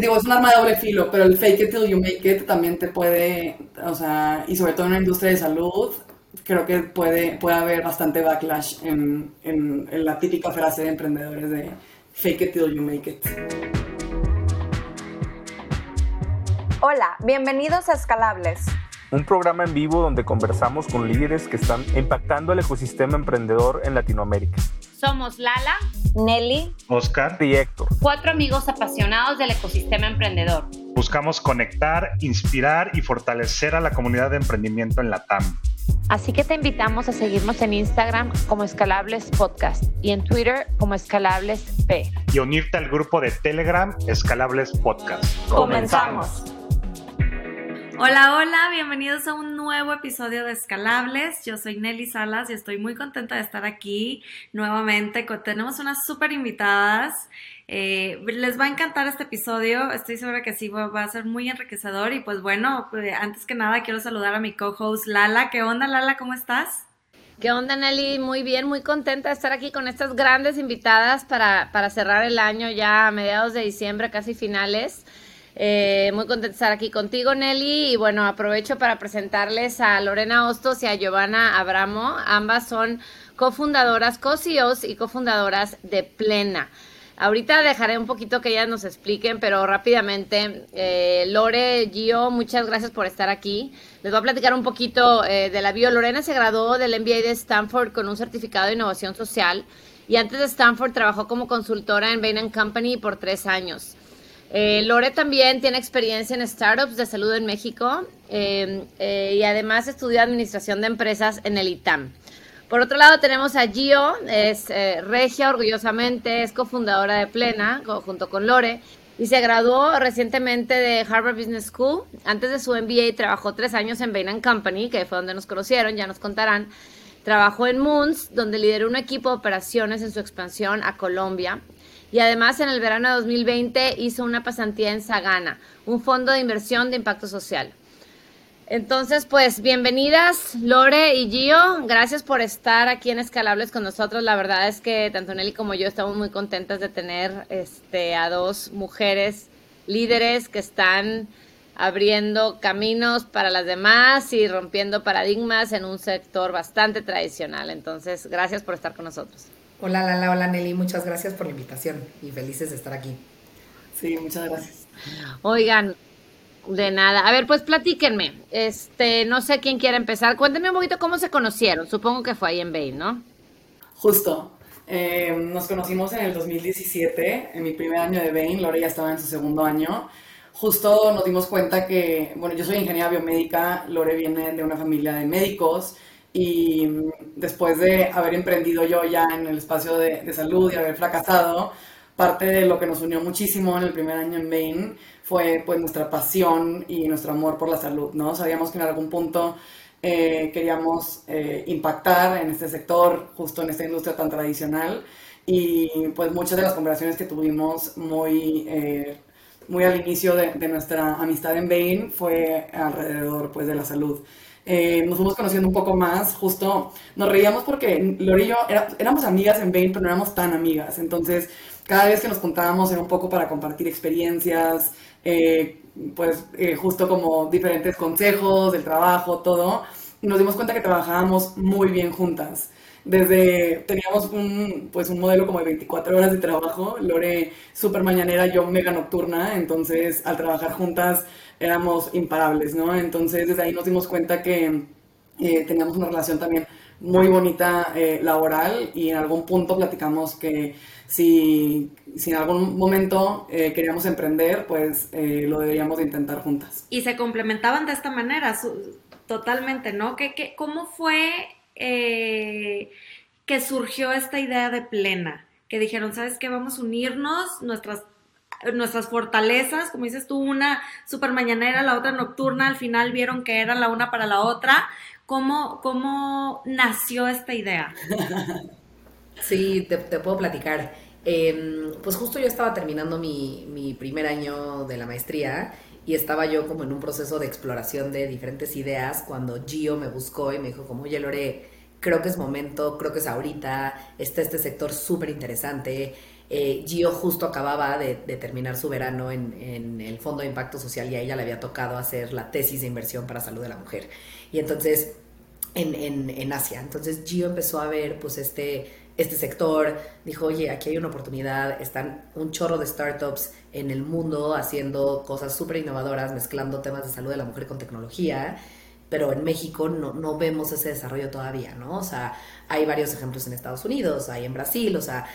digo, es un arma de doble filo, pero el fake it till you make it también te puede, o sea, y sobre todo en la industria de salud, creo que puede, puede haber bastante backlash en, en, en la típica frase de emprendedores de fake it till you make it. Hola, bienvenidos a Escalables. Un programa en vivo donde conversamos con líderes que están impactando el ecosistema emprendedor en Latinoamérica. Somos Lala, Nelly, Oscar y Héctor. Cuatro amigos apasionados del ecosistema emprendedor. Buscamos conectar, inspirar y fortalecer a la comunidad de emprendimiento en la TAM. Así que te invitamos a seguirnos en Instagram como Escalables Podcast y en Twitter como Escalables P. Y unirte al grupo de Telegram Escalables Podcast. Comenzamos. Hola, hola, bienvenidos a un nuevo episodio de Escalables. Yo soy Nelly Salas y estoy muy contenta de estar aquí nuevamente. Tenemos unas súper invitadas. Eh, les va a encantar este episodio, estoy segura que sí, va, a ser muy enriquecedor. Y pues bueno, pues, antes que nada quiero saludar a mi co-host Lala. ¿Qué onda, Lala? ¿Cómo estás? ¿Qué onda, Nelly? Muy bien, muy contenta de estar aquí con estas grandes invitadas para, para cerrar el año ya a mediados de diciembre, casi finales. Eh, muy contenta de estar aquí contigo, Nelly. Y bueno, aprovecho para presentarles a Lorena Hostos y a Giovanna Abramo. Ambas son cofundadoras, co-CEOs y cofundadoras de Plena. Ahorita dejaré un poquito que ellas nos expliquen, pero rápidamente, eh, Lore, Gio, muchas gracias por estar aquí. Les voy a platicar un poquito eh, de la bio. Lorena se graduó del MBA de Stanford con un certificado de innovación social y antes de Stanford trabajó como consultora en Bain Company por tres años. Eh, Lore también tiene experiencia en startups de salud en México eh, eh, y además estudió administración de empresas en el ITAM. Por otro lado tenemos a Gio, es regia orgullosamente, es cofundadora de Plena junto con Lore y se graduó recientemente de Harvard Business School. Antes de su MBA trabajó tres años en Bain Company, que fue donde nos conocieron, ya nos contarán. Trabajó en Moons, donde lideró un equipo de operaciones en su expansión a Colombia y además en el verano de 2020 hizo una pasantía en Sagana, un fondo de inversión de impacto social. Entonces, pues bienvenidas Lore y Gio, gracias por estar aquí en Escalables con nosotros. La verdad es que tanto Nelly como yo estamos muy contentas de tener este, a dos mujeres líderes que están abriendo caminos para las demás y rompiendo paradigmas en un sector bastante tradicional. Entonces, gracias por estar con nosotros. Hola Lala, hola Nelly, muchas gracias por la invitación y felices de estar aquí. Sí, muchas gracias. Oigan, de nada. A ver, pues platíquenme. Este, no sé quién quiere empezar. Cuéntenme un poquito cómo se conocieron. Supongo que fue ahí en Bain, ¿no? Justo. Eh, nos conocimos en el 2017, en mi primer año de Bain. Lore ya estaba en su segundo año. Justo nos dimos cuenta que, bueno, yo soy ingeniera biomédica, Lore viene de una familia de médicos y después de haber emprendido yo ya en el espacio de, salud y haber fracasado, parte de lo que nos unió muchísimo en el primer año en Bain fue pues nuestra pasión y nuestro amor por la salud, ¿no? Sabíamos que en algún punto eh, queríamos eh, impactar en este sector, justo en esta industria tan tradicional y pues muchas de las conversaciones que tuvimos muy, eh, muy al inicio de, de, nuestra amistad en Bain fue alrededor pues de la salud. Eh, nos fuimos conociendo un poco más, justo nos reíamos porque Lori y yo éramos amigas en Bain, pero no éramos tan amigas, entonces cada vez que nos contábamos era un poco para compartir experiencias, eh, pues eh, justo como diferentes consejos del trabajo, todo, y nos dimos cuenta que trabajábamos muy bien juntas. Desde, teníamos un, pues un modelo como de 24 horas de trabajo, Lore súper mañanera, yo mega nocturna, entonces al trabajar juntas éramos imparables, ¿no? Entonces desde ahí nos dimos cuenta que eh, teníamos una relación también muy bonita eh, laboral y en algún punto platicamos que si, si en algún momento eh, queríamos emprender, pues lo deberíamos de intentar juntas. Y se complementaban de esta manera, totalmente, ¿no? ¿Qué, qué, cómo fue que surgió esta idea de plena? Que dijeron, ¿sabes qué? Vamos a unirnos, nuestras nuestras fortalezas, como dices tú, una super mañanera, la otra nocturna, al final vieron que era la una para la otra. ¿Cómo, cómo nació esta idea? Sí, te, puedo platicar. Em, pues justo yo estaba terminando mi, mi primer año de la maestría y estaba yo como en un proceso de exploración de diferentes ideas cuando Gio me buscó y me dijo como, oye Lore, creo que es momento, creo que es ahorita, está este sector súper interesante, Eh, Gio justo acababa de, terminar su verano en, el Fondo de Impacto Social y a ella le había tocado hacer la tesis de inversión para salud de la mujer. Y entonces, en, en Asia. Entonces Gio empezó a ver pues este, este sector, dijo, oye, aquí hay una oportunidad, están un chorro de startups en el mundo haciendo cosas súper innovadoras, mezclando temas de salud de la mujer con tecnología pero en México no, no, vemos ese desarrollo todavía, ¿no? O sea, hay varios ejemplos en Estados Unidos, hay en Brasil, o sea,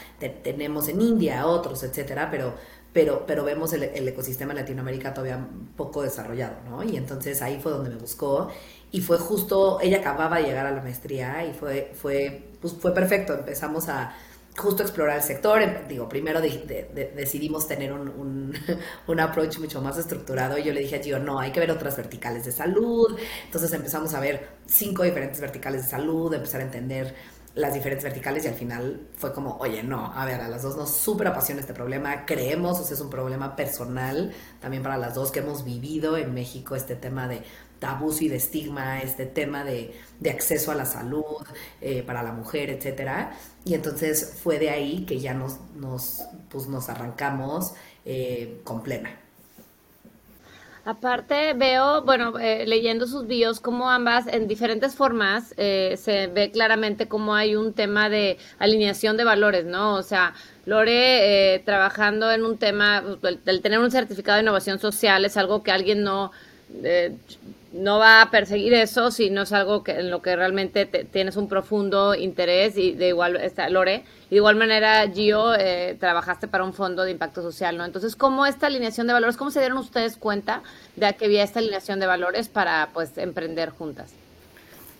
tenemos en India otros, etcétera, pero, pero, pero vemos el, ecosistema en Latinoamérica todavía poco desarrollado, ¿no? Y entonces ahí fue donde me buscó y fue justo, ella acababa de llegar a la maestría y fue, fue, pues fue perfecto, empezamos a justo explorar el sector. Digo, primero decidimos tener un, un, approach mucho más estructurado y yo le dije a Gio, no, hay que ver otras verticales de salud. Entonces empezamos a ver cinco diferentes verticales de salud, empezar a entender las diferentes verticales y al final fue como, oye, no, a ver, a las dos nos súper apasiona este problema, creemos, o sea, es un problema personal también para las dos que hemos vivido en México este tema de tabús y de estigma, este tema de, acceso a la salud eh, para la mujer, etcétera. Y entonces fue de ahí que ya nos, nos, pues nos arrancamos eh, con plena. Aparte veo, bueno, eh, leyendo sus bios, como ambas en diferentes formas se ve claramente cómo hay un tema de alineación de valores, ¿no? O sea, Lore trabajando en un tema, el, tener un certificado de innovación social es algo que alguien no no va a perseguir eso si no es algo que, en lo que realmente tienes un profundo interés y de igual, está Lore, y de igual manera Gio, eh, trabajaste para un fondo de impacto social, ¿no? Entonces, ¿cómo esta alineación de valores, cómo se dieron ustedes cuenta de que había esta alineación de valores para, pues, emprender juntas?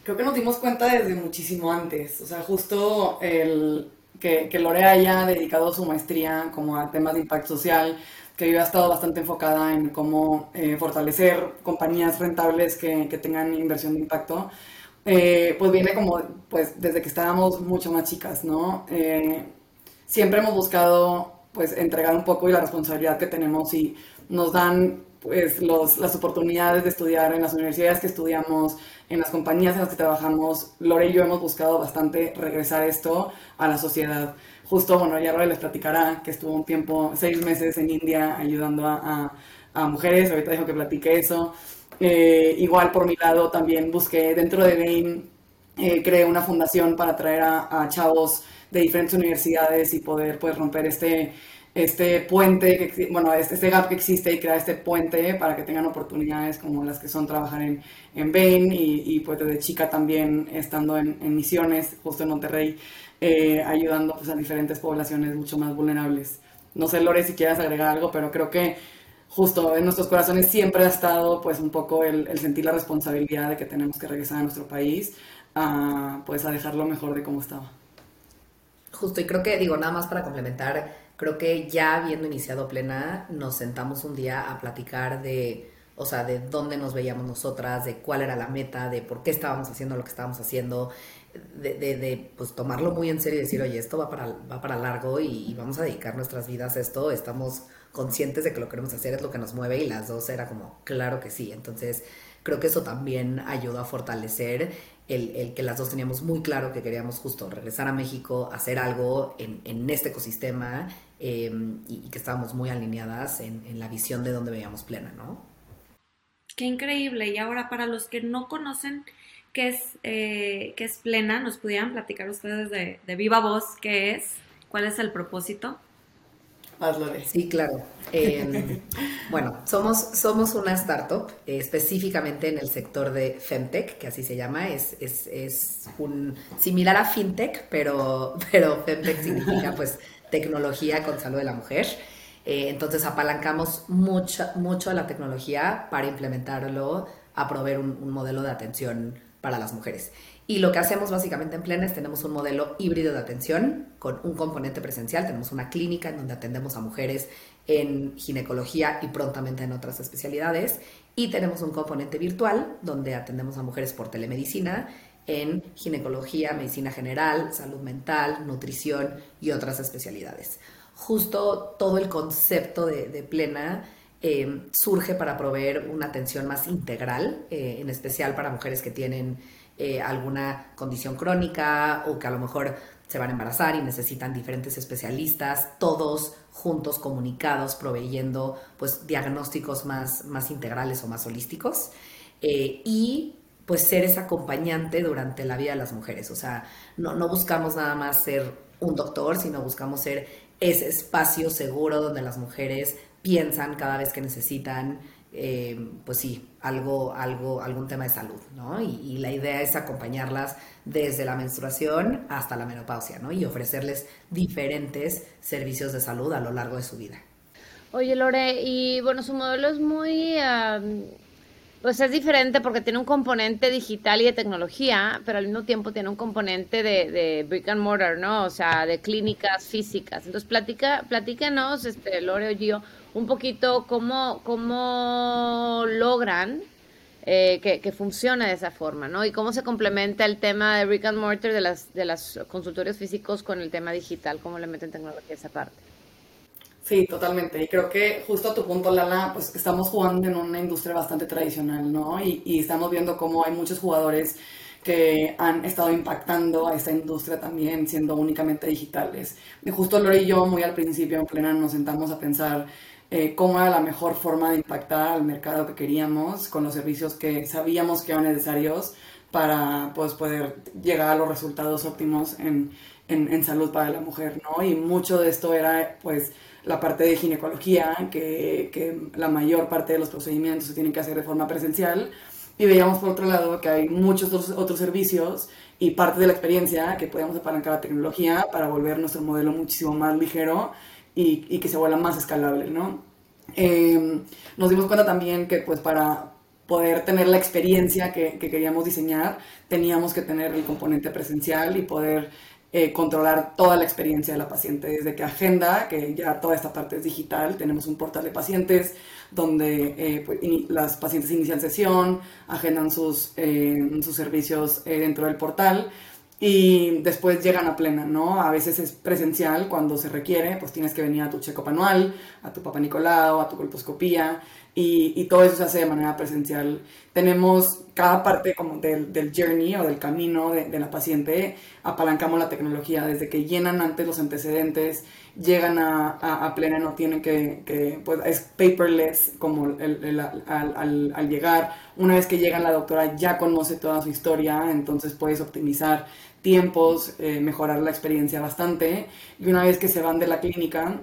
Creo que nos dimos cuenta desde muchísimo antes, o sea, justo el que, que Lore haya dedicado su maestría como a temas de impacto social, que yo he estado bastante enfocada en cómo eh, fortalecer compañías rentables que, que, tengan inversión de impacto, eh, pues viene como pues desde que estábamos mucho más chicas, ¿no? Eh, siempre hemos buscado pues entregar un poco y la responsabilidad que tenemos y nos dan pues los, las oportunidades de estudiar en las universidades que estudiamos, en las compañías en las que trabajamos. Lore y yo hemos buscado bastante regresar esto a la sociedad justo, bueno, ya Roy les platicará que estuvo un tiempo, seis meses en India ayudando a, a, mujeres, ahorita dijo que platique eso. Eh, igual por mi lado también busqué dentro de Bain, eh, creé una fundación para traer a, chavos de diferentes universidades y poder pues romper este, este puente, que, bueno, este, gap que existe y crear este puente para que tengan oportunidades como las que son trabajar en, en Bain y, y pues desde chica también estando en, en misiones, justo en Monterrey. Eh, ayudando pues, a diferentes poblaciones mucho más vulnerables. No sé, Lore, si quieras agregar algo, pero creo que justo en nuestros corazones siempre ha estado pues un poco el, sentir la responsabilidad de que tenemos que regresar a nuestro país a, pues a dejarlo mejor de cómo estaba. Justo, y creo que, digo, nada más para complementar, creo que ya habiendo iniciado plena, nos sentamos un día a platicar de, o sea, de dónde nos veíamos nosotras, de cuál era la meta, de por qué estábamos haciendo lo que estábamos haciendo, de, de, pues tomarlo muy en serio y decir, oye, esto va para, va para largo y, vamos a dedicar nuestras vidas a esto, estamos conscientes de que lo queremos hacer, es lo que nos mueve y las dos era como, claro que sí. Entonces, creo que eso también ayudó a fortalecer el, el que las dos teníamos muy claro que queríamos justo regresar a México, hacer algo en, en este ecosistema em, y, que estábamos muy alineadas en, en la visión de donde veíamos plena, ¿no? Qué increíble. Y ahora, para los que no conocen qué es, eh, es plena, nos pudieran platicar ustedes de, viva voz qué es, cuál es el propósito. Sí, claro. Em, bueno, somos, somos una startup eh, específicamente en el sector de Femtech, que así se llama. Es, es, es, un similar a FinTech, pero, pero Femtech significa pues tecnología con salud de la mujer. Eh, entonces apalancamos mucho, mucho la tecnología para implementarlo a proveer un, un modelo de atención para las mujeres. Y lo que hacemos básicamente en Plena es tenemos un modelo híbrido de atención con un componente presencial. Tenemos una clínica en donde atendemos a mujeres en ginecología y prontamente en otras especialidades. Y tenemos un componente virtual donde atendemos a mujeres por telemedicina en ginecología, medicina general, salud mental, nutrición y otras especialidades. Justo todo el concepto de, Plena eh, surge para proveer una atención más integral, eh, en especial para mujeres que tienen eh, alguna condición crónica o que a lo mejor se van a embarazar y necesitan diferentes especialistas, todos juntos, comunicados, proveyendo pues diagnósticos más, más integrales o más holísticos. Eh, y pues ser ese acompañante durante la vida de las mujeres. O sea, no, no buscamos nada más ser un doctor, sino buscamos ser ese espacio seguro donde las mujeres piensan cada vez que necesitan, eh, pues sí, algo, algo, algún tema de salud, ¿no? Y, la idea es acompañarlas desde la menstruación hasta la menopausia, ¿no? Y ofrecerles diferentes servicios de salud a lo largo de su vida. Oye, Lore, y bueno, su modelo es muy... Pues es diferente porque tiene un componente digital y de tecnología, pero al mismo tiempo tiene un componente de, brick and mortar, ¿no? O sea, de clínicas físicas. Entonces, platica, platícanos, este, Lore o Gio, un poquito cómo, cómo logran eh, que, funcione de esa forma, ¿no? Y cómo se complementa el tema de brick and mortar de las, de los consultorios físicos con el tema digital, cómo le meten tecnología esa parte. Sí, totalmente. Y creo que justo a tu punto, Lala, pues estamos jugando en una industria bastante tradicional, ¿no? Y, estamos viendo cómo hay muchos jugadores que han estado impactando a esta industria también siendo únicamente digitales. Y justo Lore y yo muy al principio en plena nos sentamos a pensar eh, cómo era la mejor forma de impactar al mercado que queríamos con los servicios que sabíamos que eran necesarios para pues, poder llegar a los resultados óptimos en, en, en salud para la mujer, ¿no? Y mucho de esto era pues la parte de ginecología, que, que, la mayor parte de los procedimientos se tienen que hacer de forma presencial. Y veíamos por otro lado que hay muchos otros, otros servicios y parte de la experiencia que podemos apalancar la tecnología para volver nuestro modelo muchísimo más ligero y, y que se vuelva más escalable, ¿no? Eh, nos dimos cuenta también que pues para poder tener la experiencia que, que, queríamos diseñar, teníamos que tener el componente presencial y poder eh, controlar toda la experiencia de la paciente, desde que agenda, que ya toda esta parte es digital, tenemos un portal de pacientes donde eh, pues, las pacientes inician sesión, agendan sus, eh, sus servicios dentro del portal y después llegan a plena, ¿no? A veces es presencial cuando se requiere, pues tienes que venir a tu checo anual, a tu papá Nicolau, a tu colposcopía, y, todo eso se hace de manera presencial. Tenemos cada parte como del, del journey o del camino de, la paciente, apalancamos la tecnología desde que llenan antes los antecedentes, llegan a, plena, no tienen que, pues es paperless como el, al, al, al, llegar. Una vez que llega la doctora ya conoce toda su historia, entonces puedes optimizar tiempos, eh, mejorar la experiencia bastante. Y una vez que se van de la clínica,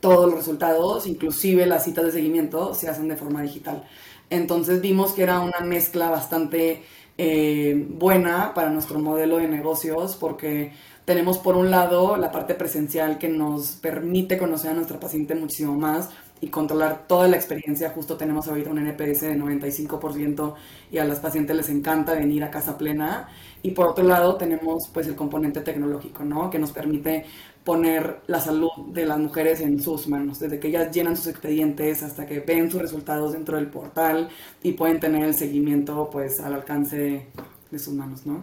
todos los resultados, inclusive las citas de seguimiento, se hacen de forma digital. Entonces vimos que era una mezcla bastante eh, buena para nuestro modelo de negocios porque tenemos por un lado la parte presencial que nos permite conocer a nuestra paciente muchísimo más y controlar toda la experiencia. Justo tenemos ahorita un NPS de 95% y a las pacientes les encanta venir a casa plena. Y por otro lado tenemos pues el componente tecnológico, ¿no? Que nos permite poner la salud de las mujeres en sus manos, desde que ellas llenan sus expedientes hasta que ven sus resultados dentro del portal y pueden tener el seguimiento pues al alcance de sus manos, ¿no?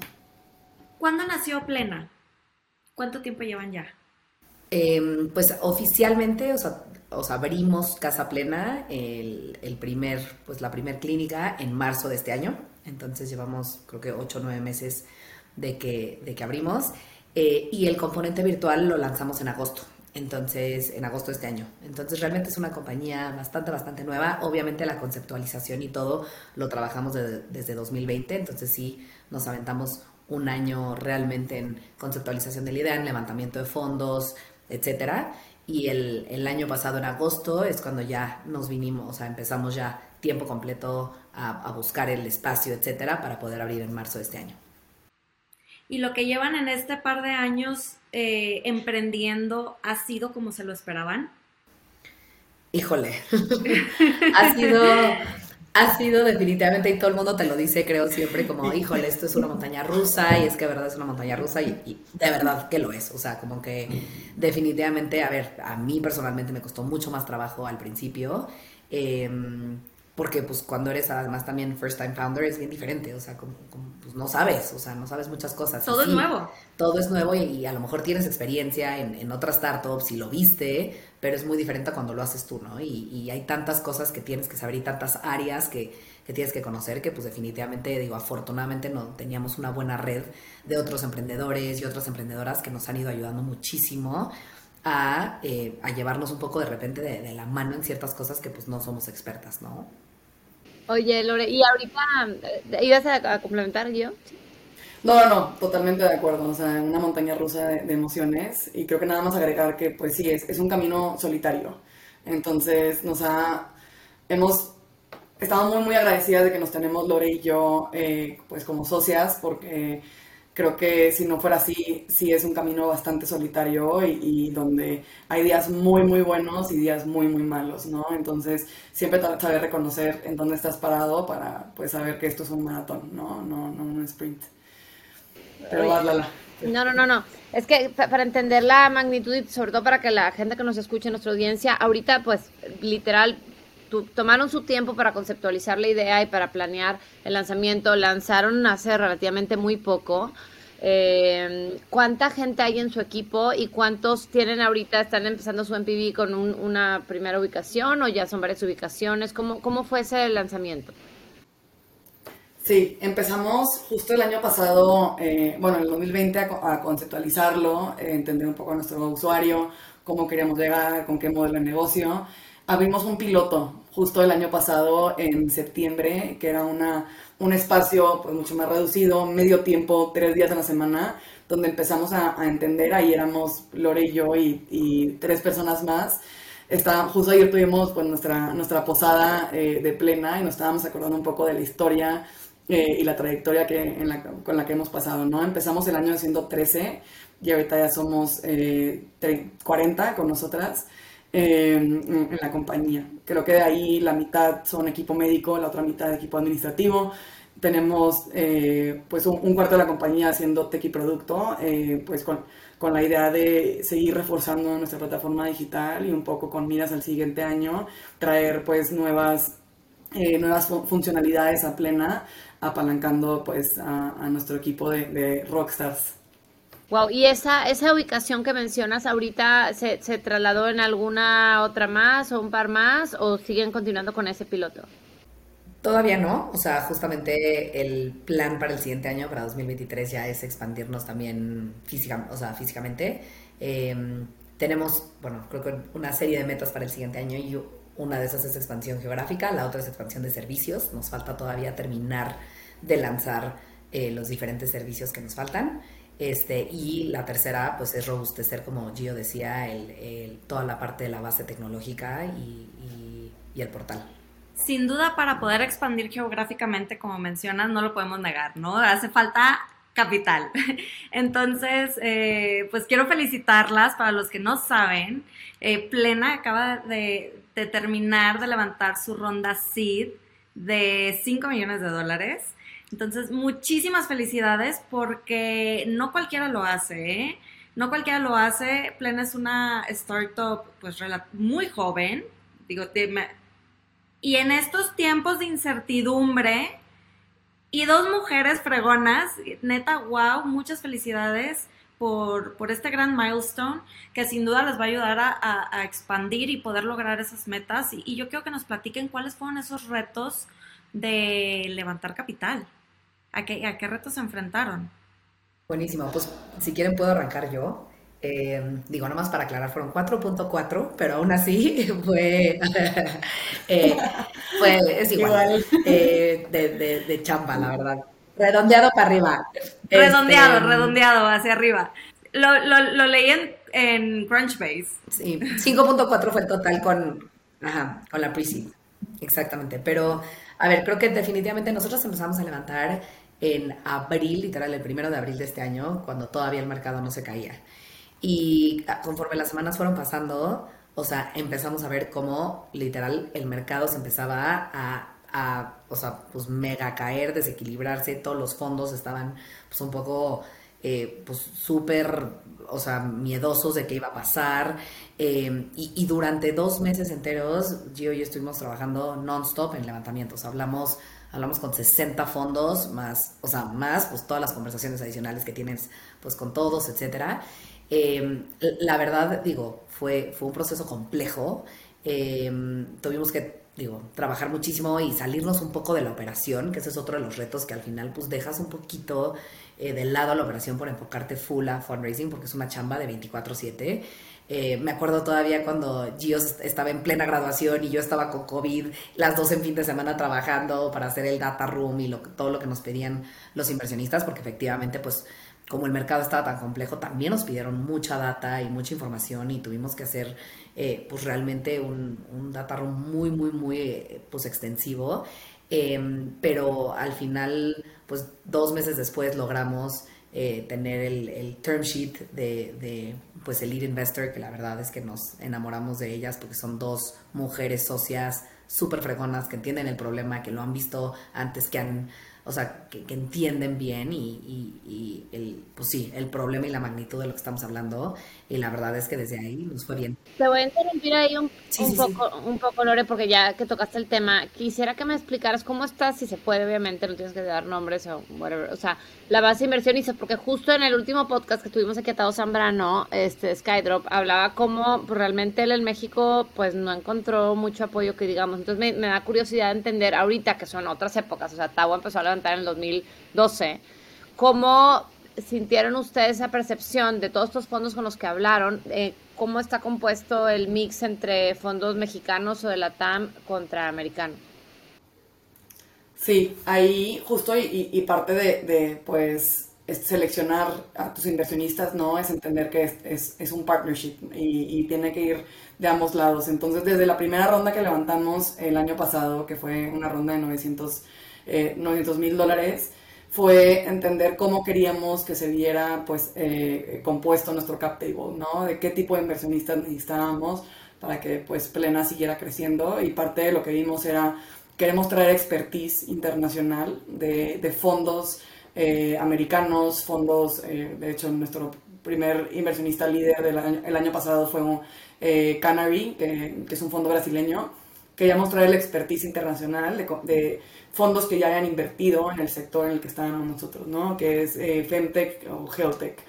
¿Cuándo nació Plena? ¿Cuánto tiempo llevan ya? Em, pues oficialmente, o sea, abrimos Casa Plena, el, el, primer, pues la primer clínica en marzo de este año. Entonces llevamos creo que ocho o nueve meses de que, de que abrimos. Eh, y el componente virtual lo lanzamos en agosto, entonces, en agosto de este año. Entonces, realmente es una compañía bastante, bastante nueva. Obviamente la conceptualización y todo lo trabajamos desde 2020, entonces sí nos aventamos un año realmente en conceptualización de la idea, en levantamiento de fondos, etcétera. Y el, el año pasado, en agosto, es cuando ya nos vinimos, o sea, empezamos ya tiempo completo a, a buscar el espacio, etcétera, para poder abrir en marzo de este año y lo que llevan en este par de años eh, emprendiendo ha sido como se lo esperaban? Híjole, ha sido, ha sido definitivamente, y todo el mundo te lo dice, creo siempre, como, híjole, esto es una montaña rusa, y es que de verdad es una montaña rusa, y, de verdad que lo es. O sea, como que definitivamente, a ver, a mí personalmente me costó mucho más trabajo al principio. Em, porque pues cuando eres además también first time founder es bien diferente, o sea, como, como, pues no sabes, o sea, no sabes muchas cosas. Todo es nuevo. Todo es nuevo y, y a lo mejor tienes experiencia en, en otras startups y lo viste, pero es muy diferente a cuando lo haces tú, ¿no? Y, y hay tantas cosas que tienes que saber y tantas áreas que, que tienes que conocer que pues definitivamente, digo, afortunadamente no teníamos una buena red de otros emprendedores y otras emprendedoras que nos han ido ayudando muchísimo a, eh, a llevarnos un poco de repente de, de la mano en ciertas cosas que pues no somos expertas, ¿no? Oye, Lore, y ahorita, eh, ¿ibas a, complementar yo? No, no, no, totalmente de acuerdo. O sea, una montaña rusa de, emociones. Y creo que nada más agregar que, pues sí, es, es un camino solitario. Entonces, nos ha. Hemos. Estamos muy, muy agradecidas de que nos tenemos Lore y yo, eh, pues como socias, porque creo que si no fuera así, sí es un camino bastante solitario y, y donde hay días muy, muy buenos y días muy, muy malos, ¿no? Entonces, siempre saber reconocer en dónde estás parado para, pues, saber que esto es un maratón, ¿no? No, no un sprint. Pero vas, Lala. No, no, no, no. Es que pa- para entender la magnitud y sobre todo para que la gente que nos escuche, nuestra audiencia, ahorita pues literal tu- tomaron su tiempo para conceptualizar la idea y para planear el lanzamiento. Lanzaron hace relativamente muy poco. Eh, ¿Cuánta gente hay en su equipo y cuántos tienen ahorita, están empezando su MPV con un- una primera ubicación o ya son varias ubicaciones? ¿Cómo, cómo fue ese lanzamiento? Sí, empezamos justo el año pasado, eh, bueno, en el 2020 a, a conceptualizarlo, eh, entender un poco a nuestro usuario, cómo queríamos llegar, con qué modelo de negocio. Abrimos un piloto justo el año pasado en septiembre, que era una, un espacio pues, mucho más reducido, medio tiempo, tres días a la semana, donde empezamos a, a entender, ahí éramos Lore y yo y, y tres personas más. Está, justo ayer tuvimos pues, nuestra, nuestra posada eh, de plena y nos estábamos acordando un poco de la historia eh, y la trayectoria que, en la- con la que hemos pasado, ¿no? Empezamos el año siendo 13 y ahorita ya somos eh, tre- 40 con nosotras en, la compañía. Creo que de ahí la mitad son equipo médico, la otra mitad equipo administrativo. Tenemos eh, pues un, cuarto de la compañía haciendo tech y producto, eh, pues con, con la idea de seguir reforzando nuestra plataforma digital y un poco con miras al siguiente año, traer pues nuevas eh, nuevas fu- funcionalidades a plena, apalancando pues a, nuestro equipo de rockstars. Wow, ¿y esa, esa ubicación que mencionas ahorita se, trasladó en alguna otra más o un par más o siguen continuando con ese piloto? Todavía no, o sea, justamente el plan para el siguiente año, para 2023, ya es expandirnos también física, o sea, físicamente. Eh, tenemos, bueno, creo que una serie de metas para el siguiente año y una de esas es expansión geográfica, la otra es expansión de servicios. Nos falta todavía terminar de lanzar eh, los diferentes servicios que nos faltan. Este, y la tercera, pues es robustecer, como Gio decía, el, toda la parte de la base tecnológica y, el portal. Sin duda, para poder expandir geográficamente, como mencionas, no lo podemos negar, ¿no? Hace falta capital. Entonces, eh, pues quiero felicitarlas para los que no saben. eh, Plena acaba de, de terminar de levantar su ronda seed de 5 millones de dólares. Entonces, muchísimas felicidades porque no cualquiera lo hace, ¿eh? No cualquiera lo hace. Plena es una startup pues muy joven. Digo, y en estos tiempos de incertidumbre y dos mujeres fregonas, neta, wow, muchas felicidades por, por este gran milestone que sin duda les va a ayudar a expandir y poder lograr esas metas. Y, y yo quiero que nos platiquen cuáles fueron esos retos de levantar capital. ¿A qué, a qué retos se enfrentaron? Buenísimo, pues si quieren puedo arrancar yo. Eh, digo, nada más para aclarar, fueron 4.4, pero aún así fue, eh, fue es igual, Igual. eh, de, de, de chamba, la verdad. Redondeado para arriba. Redondeado, Este, redondeado hacia arriba. Lo, lo, lo leí en, en Crunchbase. Sí, 5.4 fue el total con, ajá, con la pre-seed. Exactamente. Pero, a ver, creo que definitivamente nosotros empezamos a levantar en abril, literal, el primero de abril de este año, cuando todavía el mercado no se caía. Y ah, conforme las semanas fueron pasando, o sea, empezamos a ver cómo literal el mercado se empezaba a, a, o sea, pues mega caer, desequilibrarse, todos los fondos estaban pues un poco eh, pues súper, o sea, miedosos de qué iba a pasar. Eh, y, y, durante dos meses enteros, Gio y yo estuvimos trabajando non-stop en levantamientos. Hablamos, hablamos con 60 fondos, más, o sea, más, pues todas las conversaciones adicionales que tienes, pues con todos, etcétera. Eh, la verdad, digo, fue, fue un proceso complejo. tuvimos que digo, trabajar muchísimo y salirnos un poco de la operación, que ese es otro de los retos que al final pues dejas un poquito eh, de lado a la operación por enfocarte full a fundraising porque es una chamba de 24/7. Eh, me acuerdo todavía cuando Gio estaba en plena graduación y yo estaba con COVID, las dos en fin de semana trabajando para hacer el data room y todo lo que nos pedían los inversionistas, porque efectivamente pues como el mercado estaba tan complejo, también nos pidieron mucha data y mucha información y tuvimos que hacer eh, pues realmente un, data room muy, muy, muy eh, pues extensivo. Eh, pero al final, pues dos meses después logramos tener el, term sheet de, pues el lead investor, que la verdad es que nos enamoramos de ellas porque son dos mujeres socias súper fregonas que entienden el problema, que lo han visto antes, que han o sea, que, que entienden bien y, y, y, el, pues sí, el problema y la magnitud de lo que estamos hablando. Y la verdad es que desde ahí nos fue bien. Te voy a interrumpir ahí un, sí, un sí, poco, sí. un poco, Lore, porque ya que tocaste el tema, quisiera que me explicaras cómo estás, si se puede, obviamente, no tienes que dar nombres o whatever, o sea, la base inversionista, porque justo en el último podcast que tuvimos aquí a Tado Zambrano, este, Skydrop, hablaba cómo pues, realmente él en México, pues no encontró mucho apoyo que digamos, entonces me, me da curiosidad entender ahorita que son otras épocas, o sea, Tao empezó a en el 2012, ¿cómo sintieron ustedes esa percepción de todos estos fondos con los que hablaron? Eh, ¿Cómo está compuesto el mix entre fondos mexicanos o de la TAM contra americanos? Sí, ahí justo y, parte de, pues es seleccionar a tus inversionistas, ¿no? Es entender que es, es, es un partnership y, y, tiene que ir de ambos lados. Entonces, desde la primera ronda que levantamos el año pasado, que fue una ronda de 900 eh, mil dólares, fue entender cómo queríamos que se viera pues eh, compuesto nuestro cap table, ¿no? De qué tipo de inversionistas necesitábamos para que pues Plena siguiera creciendo y parte de lo que vimos era queremos traer expertise internacional de, de fondos eh, americanos, fondos, eh, de hecho nuestro primer inversionista líder del año, el año pasado fue un, eh, Canary, que, que, es un fondo brasileño. Queríamos traer la expertise internacional de, de, fondos que ya hayan invertido en el sector en el que estábamos nosotros, ¿no? que es eh, Femtech o Geotech.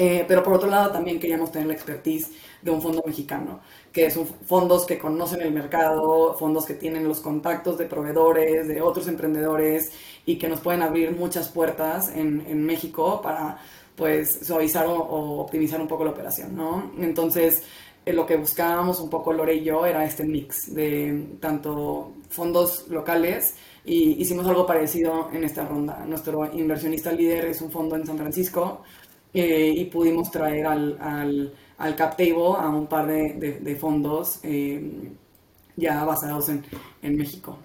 Eh, pero por otro lado también queríamos tener la expertise de un fondo mexicano, que son fondos que conocen el mercado, fondos que tienen los contactos de proveedores, de otros emprendedores y que nos pueden abrir muchas puertas en, en México para pues suavizar o, o, optimizar un poco la operación, ¿no? Entonces, lo que buscábamos un poco Lore y yo era este mix de tanto fondos locales y hicimos algo parecido en esta ronda. Nuestro inversionista líder es un fondo en San Francisco eh, y pudimos traer al, al, al, a un par de fondos eh, ya basados en, en, México.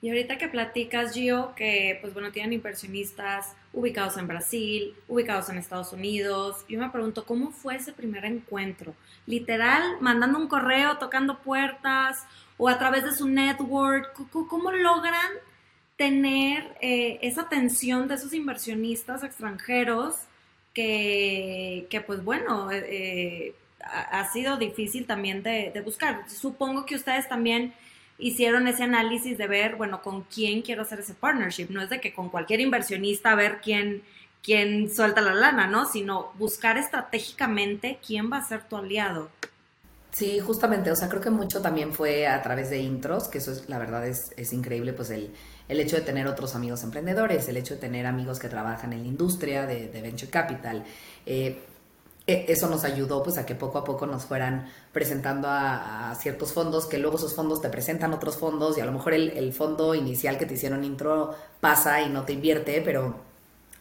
Y ahorita que platicas, Gio, que pues bueno, tienen inversionistas ubicados en Brasil, ubicados en Estados Unidos, yo me pregunto, ¿cómo fue ese primer encuentro? Literal, mandando un correo, tocando puertas, o a través de su network, ¿cómo logran tener eh, esa atención de esos inversionistas extranjeros que, que pues bueno, eh, ha, ha, sido difícil también de, buscar? Supongo que ustedes también hicieron ese análisis de ver, bueno, con quién quiero hacer ese partnership. No es de que con cualquier inversionista a ver quién, quién suelta la lana, ¿no? Sino buscar estratégicamente quién va a ser tu aliado. Sí, justamente, o sea, creo que mucho también fue a través de intros, que eso es, la verdad es, es increíble, pues el, el, hecho de tener otros amigos emprendedores, el hecho de tener amigos que trabajan en la industria de, Venture Capital. Eh, eso nos ayudó pues a que poco a poco nos fueran presentando a, ciertos fondos, que luego esos fondos te presentan otros fondos y a lo mejor el fondo inicial que te hicieron intro pasa y no te invierte, pero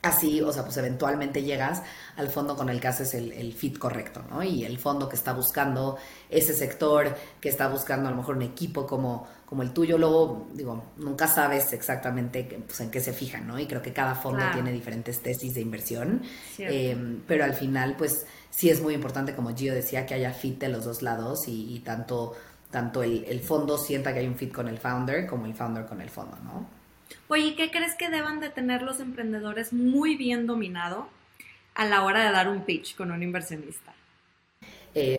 así, o sea, pues eventualmente llegas al fondo con el que haces el, el, fit correcto, ¿no? Y el fondo que está buscando ese sector, que está buscando a lo mejor un equipo como, como el tuyo, luego, digo, nunca sabes exactamente pues, en qué se fijan, ¿no? Y creo que cada fondo claro. tiene diferentes tesis de inversión, eh, pero al final, pues sí es muy importante, como Gio decía, que haya fit de los dos lados y, y tanto, tanto el, el fondo sienta que hay un fit con el founder como el founder con el fondo, ¿no? Oye, ¿qué crees que deban de tener los emprendedores muy bien dominado a la hora de dar un pitch con un inversionista? Eh,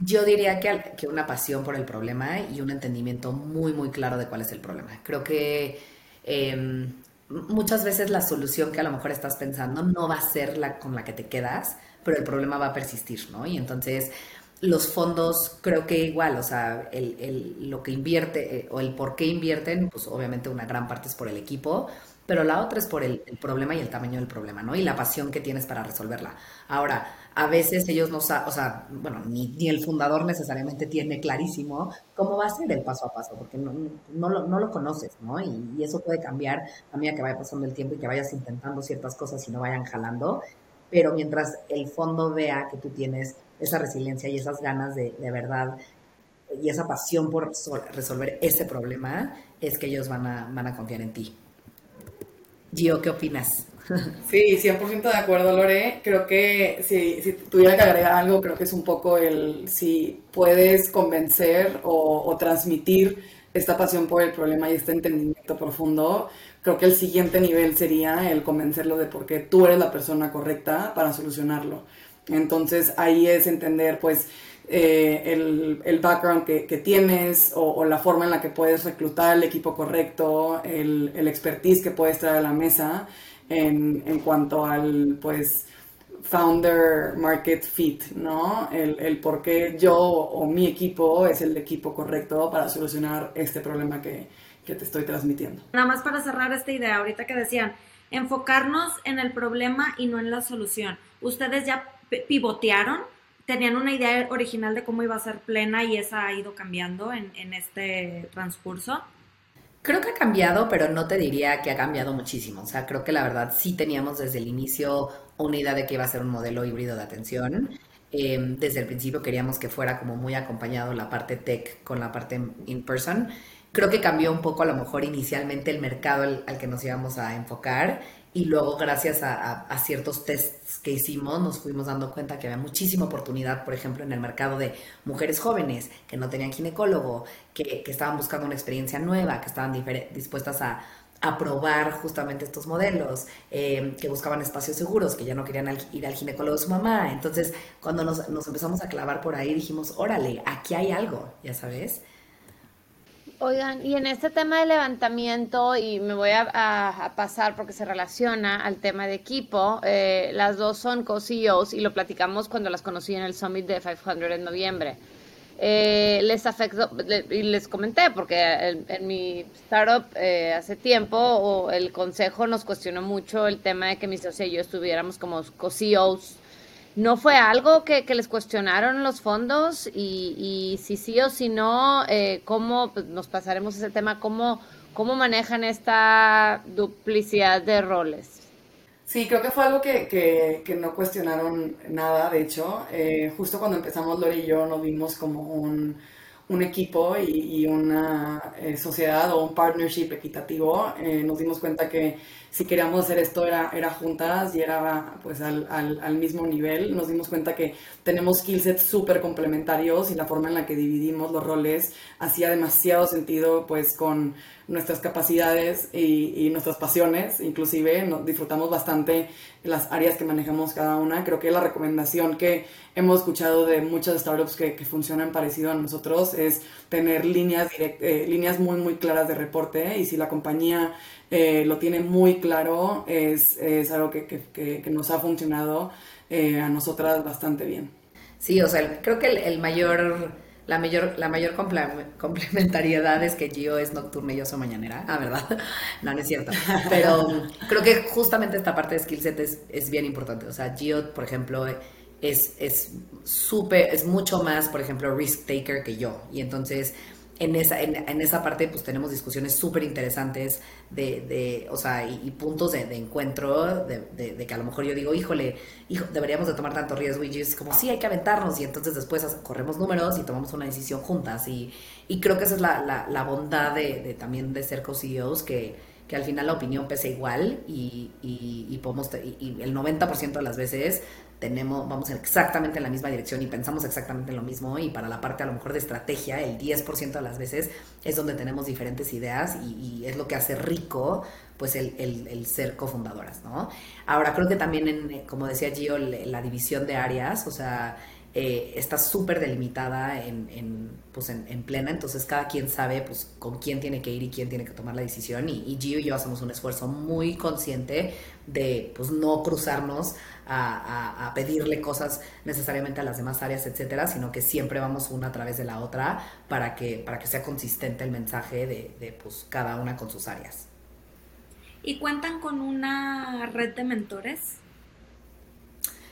yo diría que, que, una pasión por el problema y un entendimiento muy, muy claro de cuál es el problema. Creo que eh, muchas veces la solución que a lo mejor estás pensando no va a ser la con la que te quedas, pero el problema va a persistir, ¿no? Y entonces los fondos creo que igual, o sea, el, el, lo que invierte eh, o el por qué invierten, pues obviamente una gran parte es por el equipo, pero la otra es por el, problema y el tamaño del problema, ¿no? Y la pasión que tienes para resolverla. Ahora, a veces ellos no saben, o sea, bueno, ni, ni, el fundador necesariamente tiene clarísimo cómo va a ser el paso a paso, porque no, no, lo, no lo conoces, ¿no? Y, y, eso puede cambiar a medida que vaya pasando el tiempo y que vayas intentando ciertas cosas y no vayan jalando, pero mientras el fondo vea que tú tienes esa resiliencia y esas ganas de, verdad y esa pasión por resolver ese problema, es que ellos van a, van a confiar en ti. Gio, ¿qué opinas? Sí, 100% de acuerdo, Lore. Creo que si, si, tuviera que agregar algo, creo que es un poco el si puedes convencer o, o, transmitir esta pasión por el problema y este entendimiento profundo. Creo que el siguiente nivel sería el convencerlo de por qué tú eres la persona correcta para solucionarlo. Entonces ahí es entender, pues, eh, el, el, background que, que tienes o, o, la forma en la que puedes reclutar el equipo correcto, el, el expertise que puedes traer a la mesa en, en cuanto al, pues, founder market fit, ¿no? El, el, por qué yo o mi equipo es el equipo correcto para solucionar este problema que, que te estoy transmitiendo. Nada más para cerrar esta idea, ahorita que decían, enfocarnos en el problema y no en la solución. Ustedes ya pivotearon, tenían una idea original de cómo iba a ser plena y esa ha ido cambiando en, este transcurso. Creo que ha cambiado, pero no te diría que ha cambiado muchísimo. O sea, creo que la verdad sí teníamos desde el inicio una idea de que iba a ser un modelo híbrido de atención. Eh, desde el principio queríamos que fuera como muy acompañado la parte tech con la parte in person. Creo que cambió un poco a lo mejor inicialmente el mercado al, al que nos íbamos a enfocar y luego gracias a, ciertos tests que hicimos nos fuimos dando cuenta que había muchísima oportunidad, por ejemplo, en el mercado de mujeres jóvenes que no tenían ginecólogo, que, estaban buscando una experiencia nueva, que estaban dispuestas a, a, probar justamente estos modelos, eh, que buscaban espacios seguros, que ya no querían ir al ginecólogo de su mamá. Entonces, cuando nos, nos empezamos a clavar por ahí, dijimos, órale, aquí hay algo, ya sabes. Oigan, y en este tema de levantamiento, y me voy a, pasar porque se relaciona al tema de equipo, eh, las dos son co-CEOs y lo platicamos cuando las conocí en el Summit de 500 en noviembre. Eh, les afectó, y les comenté, porque en, mi startup eh, hace tiempo o el consejo nos cuestionó mucho el tema de que mi socia y yo estuviéramos como co-CEOs ¿No fue algo que, les cuestionaron los fondos? Y, si sí o si no, eh, ¿cómo pues nos pasaremos ese tema? ¿Cómo, ¿Cómo manejan esta duplicidad de roles? Sí, creo que fue algo que, que, no cuestionaron nada, de hecho. Eh, justo cuando empezamos Lori y yo nos vimos como un, un equipo y, una eh, sociedad o un partnership equitativo. Nos dimos cuenta que si queríamos hacer esto era, era juntas y era pues al, al, mismo nivel. Nos dimos cuenta que tenemos skillsets súper complementarios y la forma en la que dividimos los roles hacía demasiado sentido pues con nuestras capacidades y, y nuestras pasiones, inclusive disfrutamos bastante las áreas que manejamos cada una. Creo que la recomendación que hemos escuchado de muchas startups que, que funcionan parecido a nosotros es tener líneas, direct, eh, líneas muy, muy claras de reporte y si la compañía eh, lo tiene muy claro, es, es algo que, que, que, nos ha funcionado eh, a nosotras bastante bien. Sí, o sea, creo que el, mayor, la mayor, la mayor complementariedad es que Gio es nocturna y yo soy mañanera. Ah, ¿verdad? No, es cierto. Pero creo que justamente esta parte de skill set es, es bien importante. O sea, Gio, por ejemplo, es, es súper, es mucho más, por ejemplo, risk taker que yo. Y entonces en esa, en, en, esa parte pues tenemos discusiones súper interesantes de, de, o sea, y, y puntos de, encuentro, de, de, que a lo mejor yo digo, híjole, hijo, deberíamos de tomar tanto riesgo y es como, sí, hay que aventarnos y entonces después corremos números y tomamos una decisión juntas y, y creo que esa es la, la, la bondad de, también de ser co-CEOs que, que al final la opinión pesa igual y, podemos y, el 90% de las veces tenemos, vamos exactamente en la misma dirección y pensamos exactamente lo mismo y para la parte a lo mejor de estrategia, el 10% de las veces es donde tenemos diferentes ideas y, es lo que hace rico pues el, el, ser cofundadoras, ¿no? Ahora creo que también, en, como decía Gio, la división de áreas, o sea, eh, está súper delimitada en, en, pues en, plena, entonces cada quien sabe pues, con quién tiene que ir y quién tiene que tomar la decisión y, y Gio y yo hacemos un esfuerzo muy consciente de pues, no cruzarnos a, a, pedirle cosas necesariamente a las demás áreas, etcétera, sino que siempre vamos una a través de la otra para que, para que sea consistente el mensaje de, de pues, cada una con sus áreas. ¿Y cuentan con una red de mentores?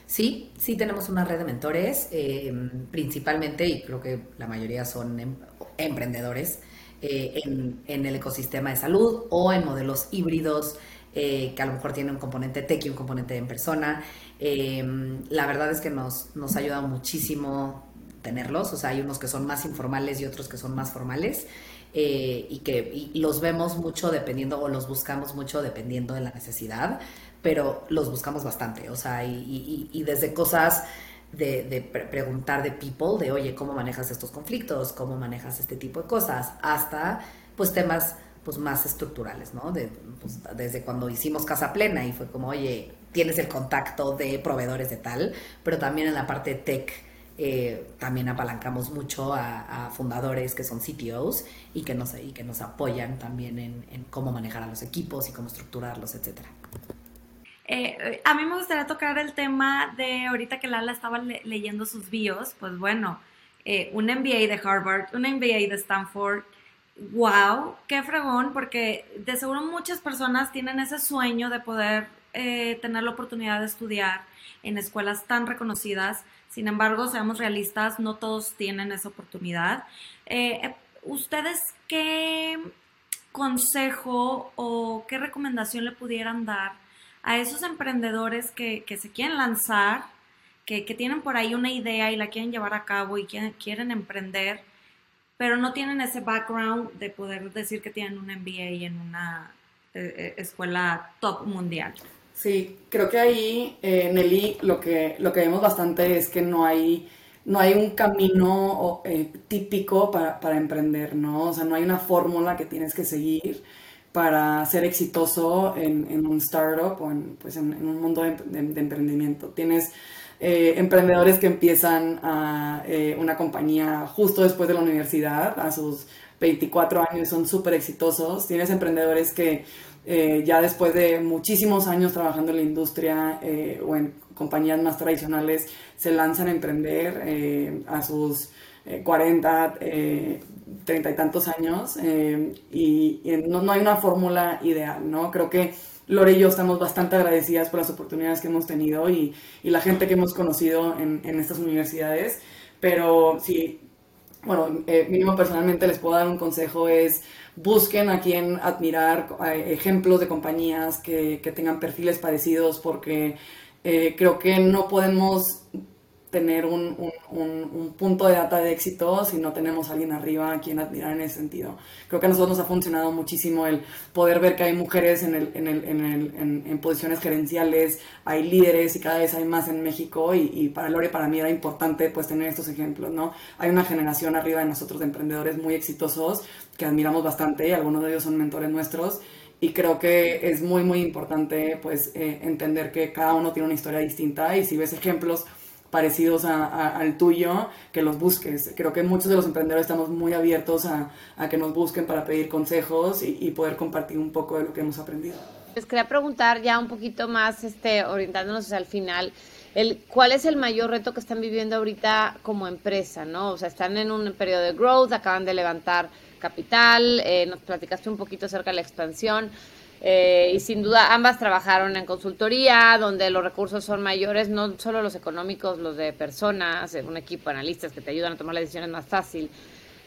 Sí, sí tenemos una red de mentores, eh, principalmente, y creo que la mayoría son em, emprendedores eh, en, el ecosistema de salud o en modelos híbridos eh, que a lo mejor tienen un componente tech y un componente en persona. la verdad es que nos, nos ayuda muchísimo tenerlos, o sea, hay unos que son más informales y otros que son más formales. y que los vemos mucho dependiendo o los buscamos mucho dependiendo de la necesidad pero los buscamos bastante, o sea, y, desde cosas de, preguntar de people, de oye, ¿cómo manejas estos conflictos? ¿Cómo manejas este tipo de cosas? Hasta, pues, temas pues más estructurales, ¿no? De, pues, desde cuando hicimos Casa Plena y fue como, oye, tienes el contacto de proveedores de tal, pero también en la parte tech eh, también apalancamos mucho a, fundadores que son CTOs y que nos, y que nos apoyan también en, en cómo manejar a los equipos y cómo estructurarlos, etcétera. Eh, a mí me gustaría tocar el tema de ahorita que Lala estaba leyendo sus bios, pues bueno, eh, un MBA de Harvard, un MBA de Stanford. ¡Wow! ¡Qué fregón! Porque de seguro muchas personas tienen ese sueño de poder eh, tener la oportunidad de estudiar en escuelas tan reconocidas. Sin embargo, seamos realistas, no todos tienen esa oportunidad. ¿Ustedes qué consejo o qué recomendación le pudieran dar a esos emprendedores que, se quieren lanzar, que, tienen por ahí una idea y la quieren llevar a cabo y quieren, emprender, pero no tienen ese background de poder decir que tienen un MBA en una eh, eh, escuela top mundial. Sí, creo que ahí, eh, Nelly, lo que, lo que vemos bastante es que no hay, no hay un camino típico para, para, emprender, ¿no? O sea, no hay una fórmula que tienes que seguir para ser exitoso en, un startup o en, pues en, un mundo de, emprendimiento. Tienes eh, emprendedores que empiezan a, eh, una compañía justo después de la universidad, a sus 24 años, son súper exitosos. Tienes emprendedores que eh, ya después de muchísimos años trabajando en la industria o en compañías más tradicionales, se lanzan a emprender a sus 40, treinta y tantos años eh, y, no, no, hay una fórmula ideal, ¿no? Creo que Lore y yo estamos bastante agradecidas por las oportunidades que hemos tenido y, y la gente que hemos conocido en, en, estas universidades, pero sí, bueno, eh, mínimo personalmente les puedo dar un consejo es busquen a quien admirar, eh, ejemplos de compañías que, que, tengan perfiles parecidos porque creo que no podemos tener un, un, punto de data de éxito si no tenemos a alguien arriba a quien admirar en ese sentido. Creo que a nosotros nos ha funcionado muchísimo el poder ver que hay mujeres en, el, en, el, en, el, en, posiciones gerenciales, hay líderes y cada vez hay más en México y, y para Lore para mí era importante pues tener estos ejemplos, ¿no? Hay una generación arriba de nosotros de emprendedores muy exitosos que admiramos bastante y algunos de ellos son mentores nuestros y creo que es muy muy importante pues eh, entender que cada uno tiene una historia distinta y si ves ejemplos parecidos al tuyo, que los busques. Creo que muchos de los emprendedores estamos muy abiertos a, que nos busquen para pedir consejos y, poder compartir un poco de lo que hemos aprendido. Les quería preguntar ya un poquito más, este, orientándonos el final, el, ¿cuál es el mayor reto que están viviendo ahorita como empresa? ¿no? O sea, están en un periodo de growth, acaban de levantar capital, eh, nos platicaste un poquito acerca de la expansión. Eh, y sin duda ambas trabajaron en consultoría, donde los recursos son mayores, no solo los económicos, los de personas, eh, un equipo de analistas que te ayudan a tomar las decisiones más fácil.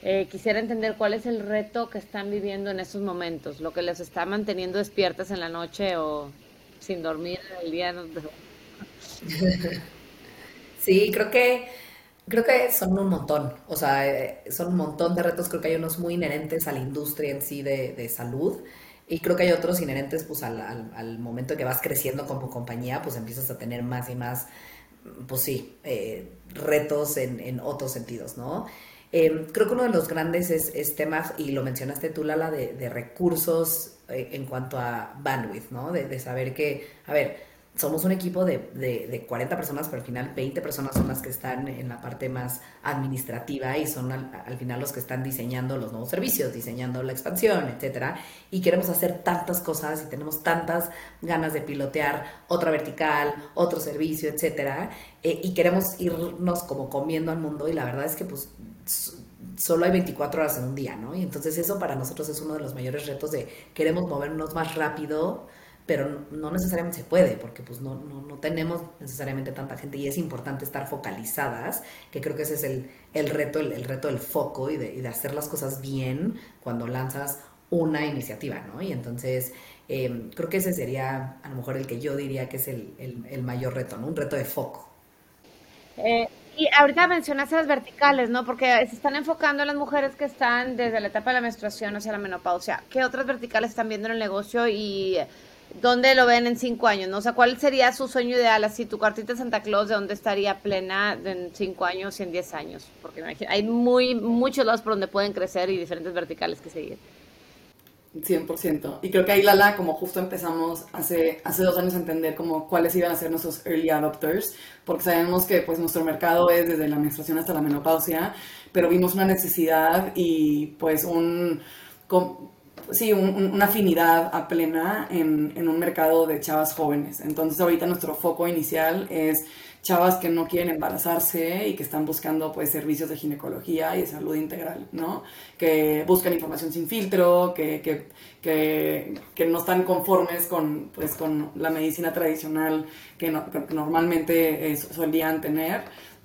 Eh, quisiera entender cuál es el reto que están viviendo en estos momentos, lo que les está manteniendo despiertas en la noche o sin dormir el día. Sí, creo que creo que son un montón, o sea, son un montón de retos, creo que hay unos muy inherentes a la industria en sí de, de salud Y creo que hay otros inherentes, pues al, al, al momento que vas creciendo como compañía, pues empiezas a tener más y más, pues sí, eh, retos en, en, otros sentidos, ¿no? Eh, creo que uno de los grandes es, es temas, y lo mencionaste tú, Lala, de, de recursos eh, en cuanto a bandwidth, ¿no? De, de saber que, a ver, somos un equipo de, de, de, 40 personas, pero al final 20 personas son las que están en la parte más administrativa y son al, al, final los que están diseñando los nuevos servicios, diseñando la expansión, etcétera. Y queremos hacer tantas cosas y tenemos tantas ganas de pilotear otra vertical, otro servicio, etcétera. Eh, y queremos irnos como comiendo al mundo y la verdad es que pues solo hay 24 horas en un día, ¿no? Y entonces eso para nosotros es uno de los mayores retos de queremos movernos más rápido pero no necesariamente se puede, porque pues no, no, no, tenemos necesariamente tanta gente y es importante estar focalizadas, que creo que ese es el, el reto, el, reto del foco y de, hacer las cosas bien cuando lanzas una iniciativa, ¿no? Y entonces eh, creo que ese sería a lo mejor el que yo diría que es el, el, mayor reto, ¿no? Un reto de foco. Eh, y ahorita mencionaste las verticales, ¿no? Porque se están enfocando en las mujeres que están desde la etapa de la menstruación hacia la menopausia. ¿Qué otras verticales están viendo en el negocio y ¿Dónde lo ven en cinco años? ¿no? O ¿cuál sería su sueño ideal? Así, tu cartita de Santa Claus, ¿de dónde estaría plena en cinco años y en diez años? Porque hay muy, muchos lados por donde pueden crecer y diferentes verticales que seguir. 100%. Y creo que ahí, Lala, como justo empezamos hace, hace dos años a entender como cuáles iban a ser nuestros early adopters, porque sabemos que pues nuestro mercado es desde la menstruación hasta la menopausia, pero vimos una necesidad y pues un sí, un, una afinidad a plena en, en, un mercado de chavas jóvenes. Entonces ahorita nuestro foco inicial es chavas que no quieren embarazarse y que están buscando pues servicios de ginecología y de salud integral, ¿no? Que buscan información sin filtro, que, que, que, no están conformes con, pues, con la medicina tradicional que, no, que normalmente solían tener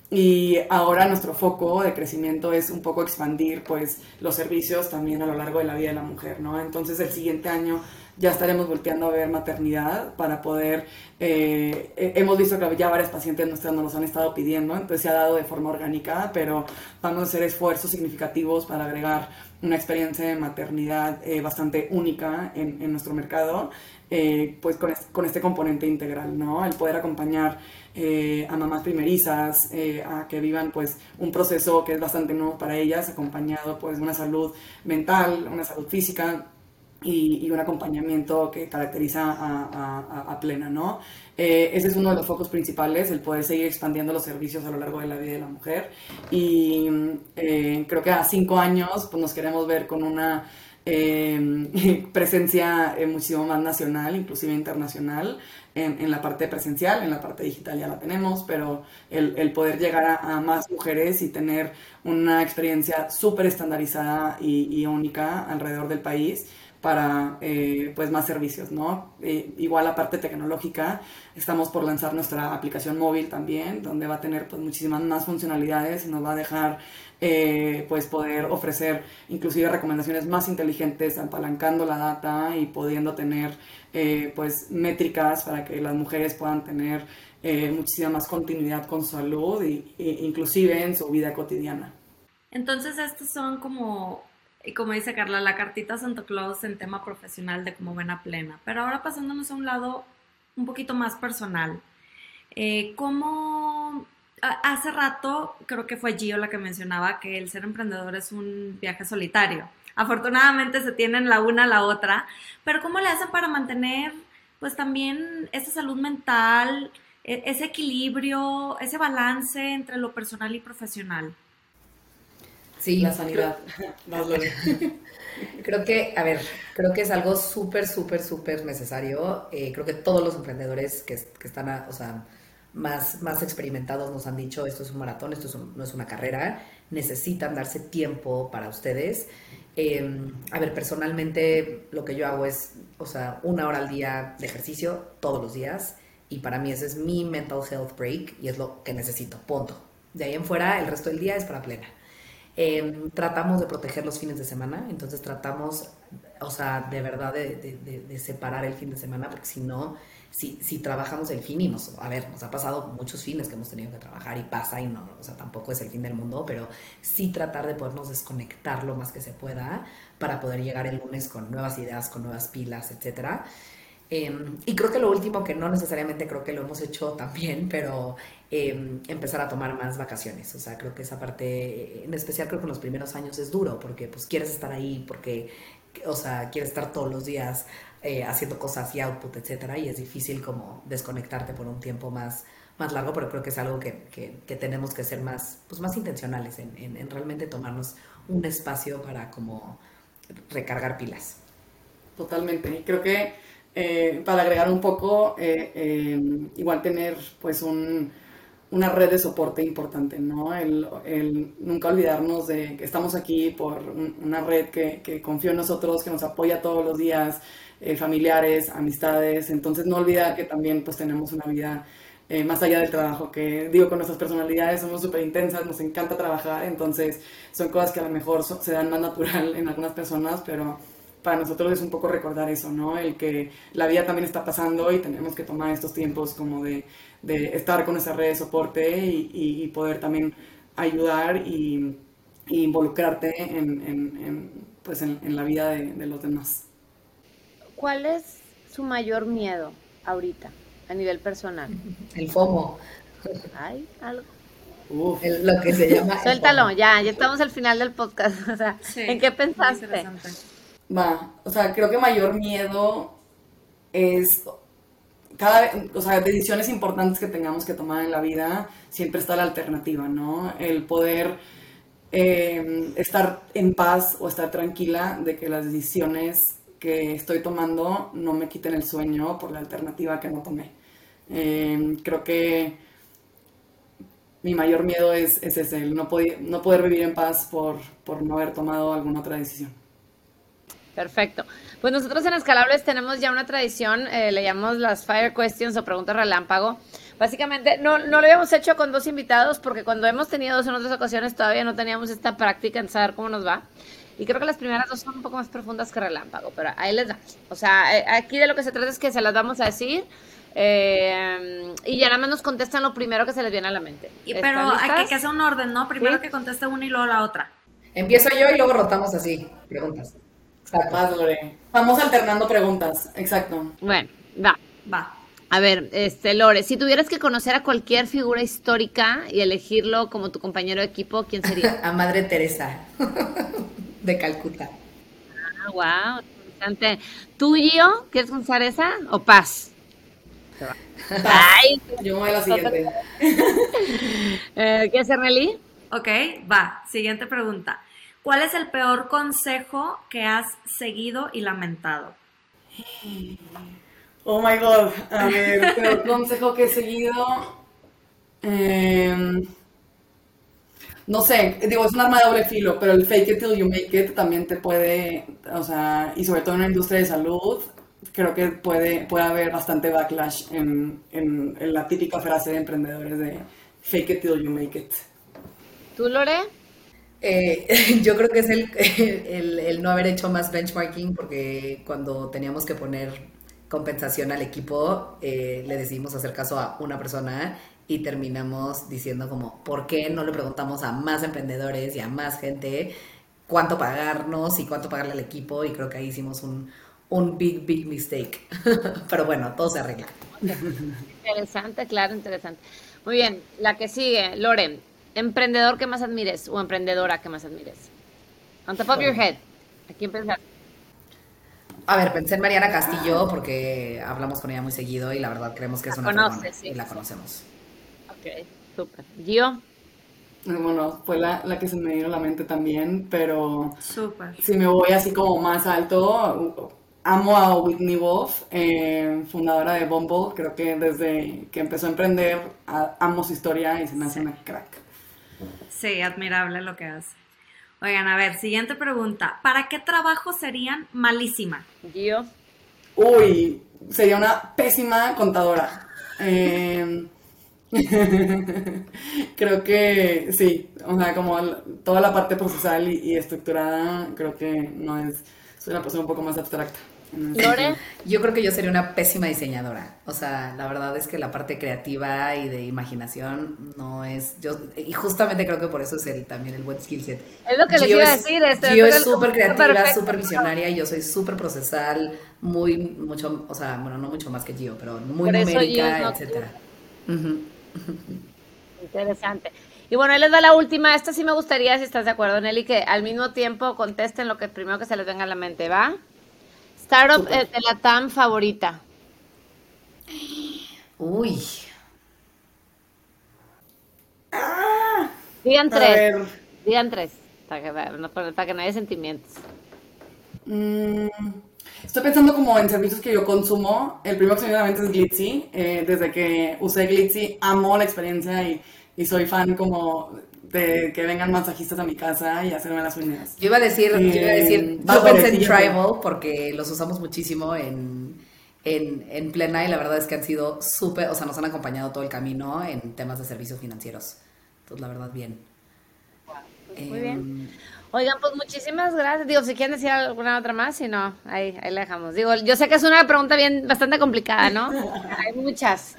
y ahora nuestro foco de crecimiento es un poco expandir pues los servicios también a lo largo de la vida de la mujer, ¿no? Entonces el siguiente año ya estaremos volteando a ver maternidad para poder, eh, hemos visto que ya varias pacientes nuestras nos los han estado pidiendo, entonces se ha dado de forma orgánica, pero vamos a hacer esfuerzos significativos para agregar una experiencia de maternidad eh, bastante única en, en nuestro mercado, eh, pues con, con, este componente integral, ¿no? El poder acompañar eh, a mamás primerizas eh, a que vivan pues un proceso que es bastante nuevo para ellas, acompañado pues de una salud mental, una salud física, y, un acompañamiento que caracteriza a, plena, ¿no? Ese es uno de los focos principales, el poder seguir expandiendo los servicios a lo largo de la vida de la mujer. Y creo que a cinco años pues, nos queremos ver con una eh, presencia muchísimo más nacional, inclusive internacional, en, en, la parte presencial, en la parte digital ya la tenemos, pero el, poder llegar a, más mujeres y tener una experiencia súper estandarizada y, y única alrededor del país para eh, pues más servicios, ¿no? Eh, igual la parte tecnológica, estamos por lanzar nuestra aplicación móvil también, donde va a tener pues muchísimas más funcionalidades y nos va a dejar eh, pues poder ofrecer inclusive recomendaciones más inteligentes, apalancando la data y pudiendo tener eh, pues métricas para que las mujeres puedan tener eh, muchísima más continuidad con su salud y, e inclusive en su vida cotidiana. Entonces estos son como como dice Carla, la cartita Santa Claus en tema profesional de como buena plena. Pero ahora pasándonos a un lado un poquito más personal. Eh, ¿Cómo hace rato creo que fue Gio la que mencionaba que el ser emprendedor es un viaje solitario. Afortunadamente se tienen la una a la otra, pero ¿cómo le hacen para mantener pues también esa salud mental, e, ese equilibrio, ese balance entre lo personal y profesional? Sí, la sanidad. Creo, creo que, a ver, creo que es algo súper, súper, súper necesario. Eh, creo que todos los emprendedores que, que están, a, o sea, más, más experimentados nos han dicho, esto es un maratón, esto es un, no es una carrera, necesitan darse tiempo para ustedes. Eh, a ver, personalmente lo que yo hago es, o sea, una hora al día de ejercicio todos los días y para mí ese es mi mental health break y es lo que necesito, punto. De ahí en fuera, el resto del día es para plena. Eh, tratamos de proteger los fines de semana, entonces tratamos, o sea, de verdad de, de- de- de separar el fin de semana, porque si no, si, si trabajamos el fin y nos, a ver, nos ha pasado muchos fines que hemos tenido que trabajar y pasa y no, o sea, tampoco es el fin del mundo, pero sí tratar de podernos desconectar lo más que se pueda para poder llegar el lunes con nuevas ideas, con nuevas pilas, etcétera. Eh, y creo que lo último, que no necesariamente creo que lo hemos hecho también, pero eh, empezar a tomar más vacaciones. O sea, creo que esa parte, en especial creo que en los primeros años es duro, porque pues quieres estar ahí, porque, o sea, quieres estar todos los días eh, haciendo cosas y output, etcétera, y es difícil como desconectarte por un tiempo más, más largo, pero creo que es algo que, que- tenemos que ser más, pues más intencionales en, en- en realmente tomarnos un espacio para como recargar pilas. Totalmente. Y creo que eh, para agregar un poco, eh, eh, igual tener pues un, una red de soporte importante, ¿no? El, el nunca olvidarnos de que estamos aquí por un- una red que, que confía en nosotros, que nos apoya todos los días, eh, familiares, amistades. Entonces no olvidar que también pues tenemos una vida eh, más allá del trabajo, que digo, con nuestras personalidades somos súper intensas, nos encanta trabajar, entonces son cosas que a lo mejor se dan más natural en algunas personas, pero para nosotros es un poco recordar eso, ¿no? El que la vida también está pasando y tenemos que tomar estos tiempos como de, de estar con nuestra red de soporte y, poder también ayudar y, involucrarte en, pues en, la vida de los demás. ¿Cuál es su mayor miedo ahorita a nivel personal? El FOMO, ¿Hay algo? Uf. el- lo que se llama... el Suéltalo, ya, ya estamos al final del podcast. O sea, Sí, ¿en qué pensaste? Va, o sea, creo que mayor miedo es cada vez, o sea, decisiones importantes que tengamos que tomar en la vida, siempre está la alternativa, ¿no? El poder eh, estar en paz o estar tranquila de que las decisiones que estoy tomando no me quiten el sueño por la alternativa que no tomé. Eh, creo que mi mayor miedo es, es ese, el no, poder, no poder vivir en paz por, por no haber tomado alguna otra decisión. Perfecto. Pues nosotros en Escalables tenemos ya una tradición, eh, le llamamos las Fire Questions o preguntas relámpago. Básicamente, no, no lo habíamos hecho con dos invitados porque cuando hemos tenido dos en otras ocasiones todavía no teníamos esta práctica en saber cómo nos va. Y creo que las primeras dos son un poco más profundas que relámpago, pero ahí les damos. O sea, eh, aquí de lo que se trata es que se las vamos a decir eh, y ya nada más nos contestan lo primero que se les viene a la mente. Y, ¿Están pero hay que, que sea un orden, ¿no? Primero Sí. que conteste una y luego la otra. Empiezo yo y luego rotamos así, preguntas. Exacto. Más, Lore. Vamos alternando preguntas, exacto. Bueno, va. Va. A ver, este, Lore, si tuvieras que conocer a cualquier figura histórica y elegirlo como tu compañero de equipo, ¿quién sería? A Madre Teresa de Calcuta. ah, wow, interesante. ¿Tú, Gio, quieres conocer esa o Paz? Ay, Yo me voy a la siguiente. eh, ¿quieres Nelly? Ok, va. Siguiente pregunta. ¿Cuál es el peor consejo que has seguido y lamentado? Oh my god. A ver, peor consejo que he seguido. Em, no sé, digo, es un arma de doble filo, pero el fake it till you make it también te puede, o sea, y sobre todo en la industria de salud, creo que puede, puede haber bastante backlash en, en- en la típica frase de emprendedores de fake it till you make it. ¿Tú, Lore? Eh, yo creo que es el, el- el no haber hecho más benchmarking porque cuando teníamos que poner compensación al equipo, eh, le decidimos hacer caso a una persona y terminamos diciendo como, ¿por qué no le preguntamos a más emprendedores y a más gente cuánto pagarnos y cuánto pagarle al equipo? Y creo que ahí hicimos un, un big, big mistake. Pero bueno, todo se arregla. Interesante, claro, interesante. Muy bien, la que sigue, Lore, emprendedor que más admires o emprendedora que más admires. On top of your head. ¿A quién pensar? A ver, pensé en Mariana Castillo porque hablamos con ella muy seguido y la verdad creemos que es una fregona sí, y la sí. conocemos. Ok, súper. Gio, Bueno, fue la, la que se me vino a la mente también, pero Súper. Si me voy así como más alto, amo a Whitney Wolf, eh, fundadora de Bumble. Creo que desde que empezó a emprender, a- amo su historia y se me hace una crack. Sí, admirable lo que hace. Oigan, a ver, siguiente pregunta. ¿Para qué trabajo serían malísima? Gio. Uy, sería una pésima contadora. Eh, creo que sí, o sea, como el- toda la parte procesal y, y estructurada, creo que no es soy una persona un poco más abstracta. Lore. Yo creo que yo sería una pésima diseñadora. O sea, la verdad es que la parte creativa y de imaginación no es. Yo, y justamente creo que por eso es el, también el buen skill set. Es lo que les iba a decir. Este, Gio es súper creativa, súper visionaria yo soy súper procesal, muy, mucho, o sea, bueno, no mucho más que Gio, pero muy Por numérica, no- etcétera. Interesante. Y bueno, ahí les va la última. Esta sí me gustaría, si estás de acuerdo, Nelly, que al mismo tiempo contesten lo que primero que se les venga a la mente, ¿va? Startup eh, de la TAM favorita. Uy, Digan A tres. Digan tres. Para que, no- para que no haya sentimientos. mm, estoy pensando como en servicios que yo consumo. El primero que se me viene a la mente es Glitzy. Eh, desde que usé Glitzy, amo la experiencia y, y soy fan como de que vengan masajistas a mi casa y hacerme las uñas. yo iba a decir, yo iba a decir, Eh, yo Vapor, pensé en Tribal porque los usamos muchísimo en, en, en plena y la verdad es que han sido súper, o sea, nos han acompañado todo el camino en temas de servicios financieros. Entonces, la verdad, bien. Muy Em, bien. Oigan, pues muchísimas gracias. Digo, si quieren decir alguna otra más, si no, ahí, ahí la dejamos. Digo, yo sé que es una pregunta bien, bastante complicada, ¿no? Hay muchas.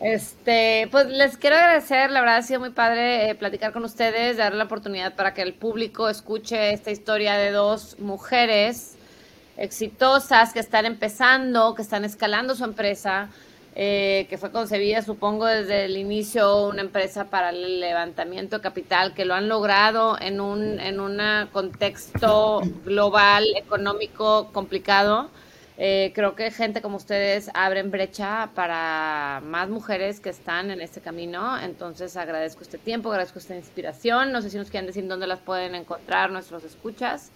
Este, pues les quiero agradecer, la verdad ha sido muy padre eh, platicar con ustedes, dar la oportunidad para que el público escuche esta historia de dos mujeres exitosas que están empezando, que están escalando su empresa, eh, que fue concebida, supongo, desde el inicio una empresa para el levantamiento de capital, que lo han logrado en un en un contexto global, económico complicado. Eh, creo que gente como ustedes abren brecha para más mujeres que están en este camino. Entonces agradezco este tiempo, agradezco esta inspiración. No sé si nos quieren decir dónde las pueden encontrar nuestros escuchas.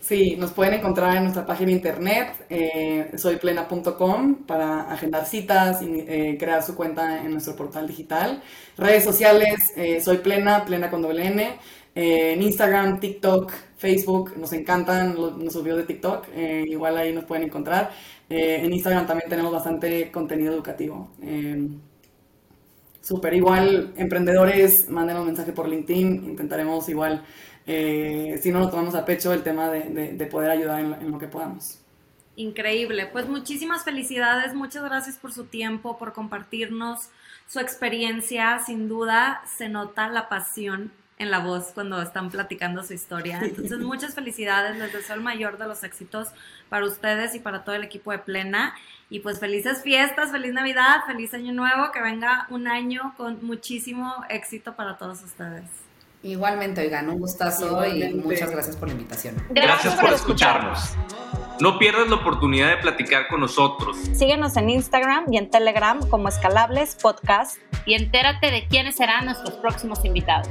Sí, nos pueden encontrar en nuestra página de internet, eh, soyplena.com, para agendar citas y eh, crear su cuenta en nuestro portal digital. Redes sociales, soy plena, plena con doble N. en Instagram, TikTok, Facebook, nos encantan los, videos de TikTok, eh, igual ahí nos pueden encontrar. Eh, en Instagram también tenemos bastante contenido educativo. Eh, Súper, igual, emprendedores, manden un mensaje por LinkedIn, intentaremos igual, eh, si no lo tomamos a pecho, el tema de, de- de poder ayudar en, en lo que podamos. Increíble. Pues muchísimas felicidades, muchas gracias por su tiempo, por compartirnos su experiencia. Sin duda se nota la pasión en la voz cuando están platicando su historia. Entonces, muchas felicidades, les deseo el mayor de los éxitos para ustedes y para todo el equipo de Plena. Y pues felices fiestas, feliz Navidad, feliz Año Nuevo, que venga un año con muchísimo éxito para todos ustedes. Igualmente, oigan, un gustazo y Igualmente. muchas gracias por la invitación. Gracias por escucharnos. No pierdas la oportunidad de platicar con nosotros. Síguenos en Instagram y en Telegram como Escalables Podcast. Y entérate de quiénes serán nuestros próximos invitados.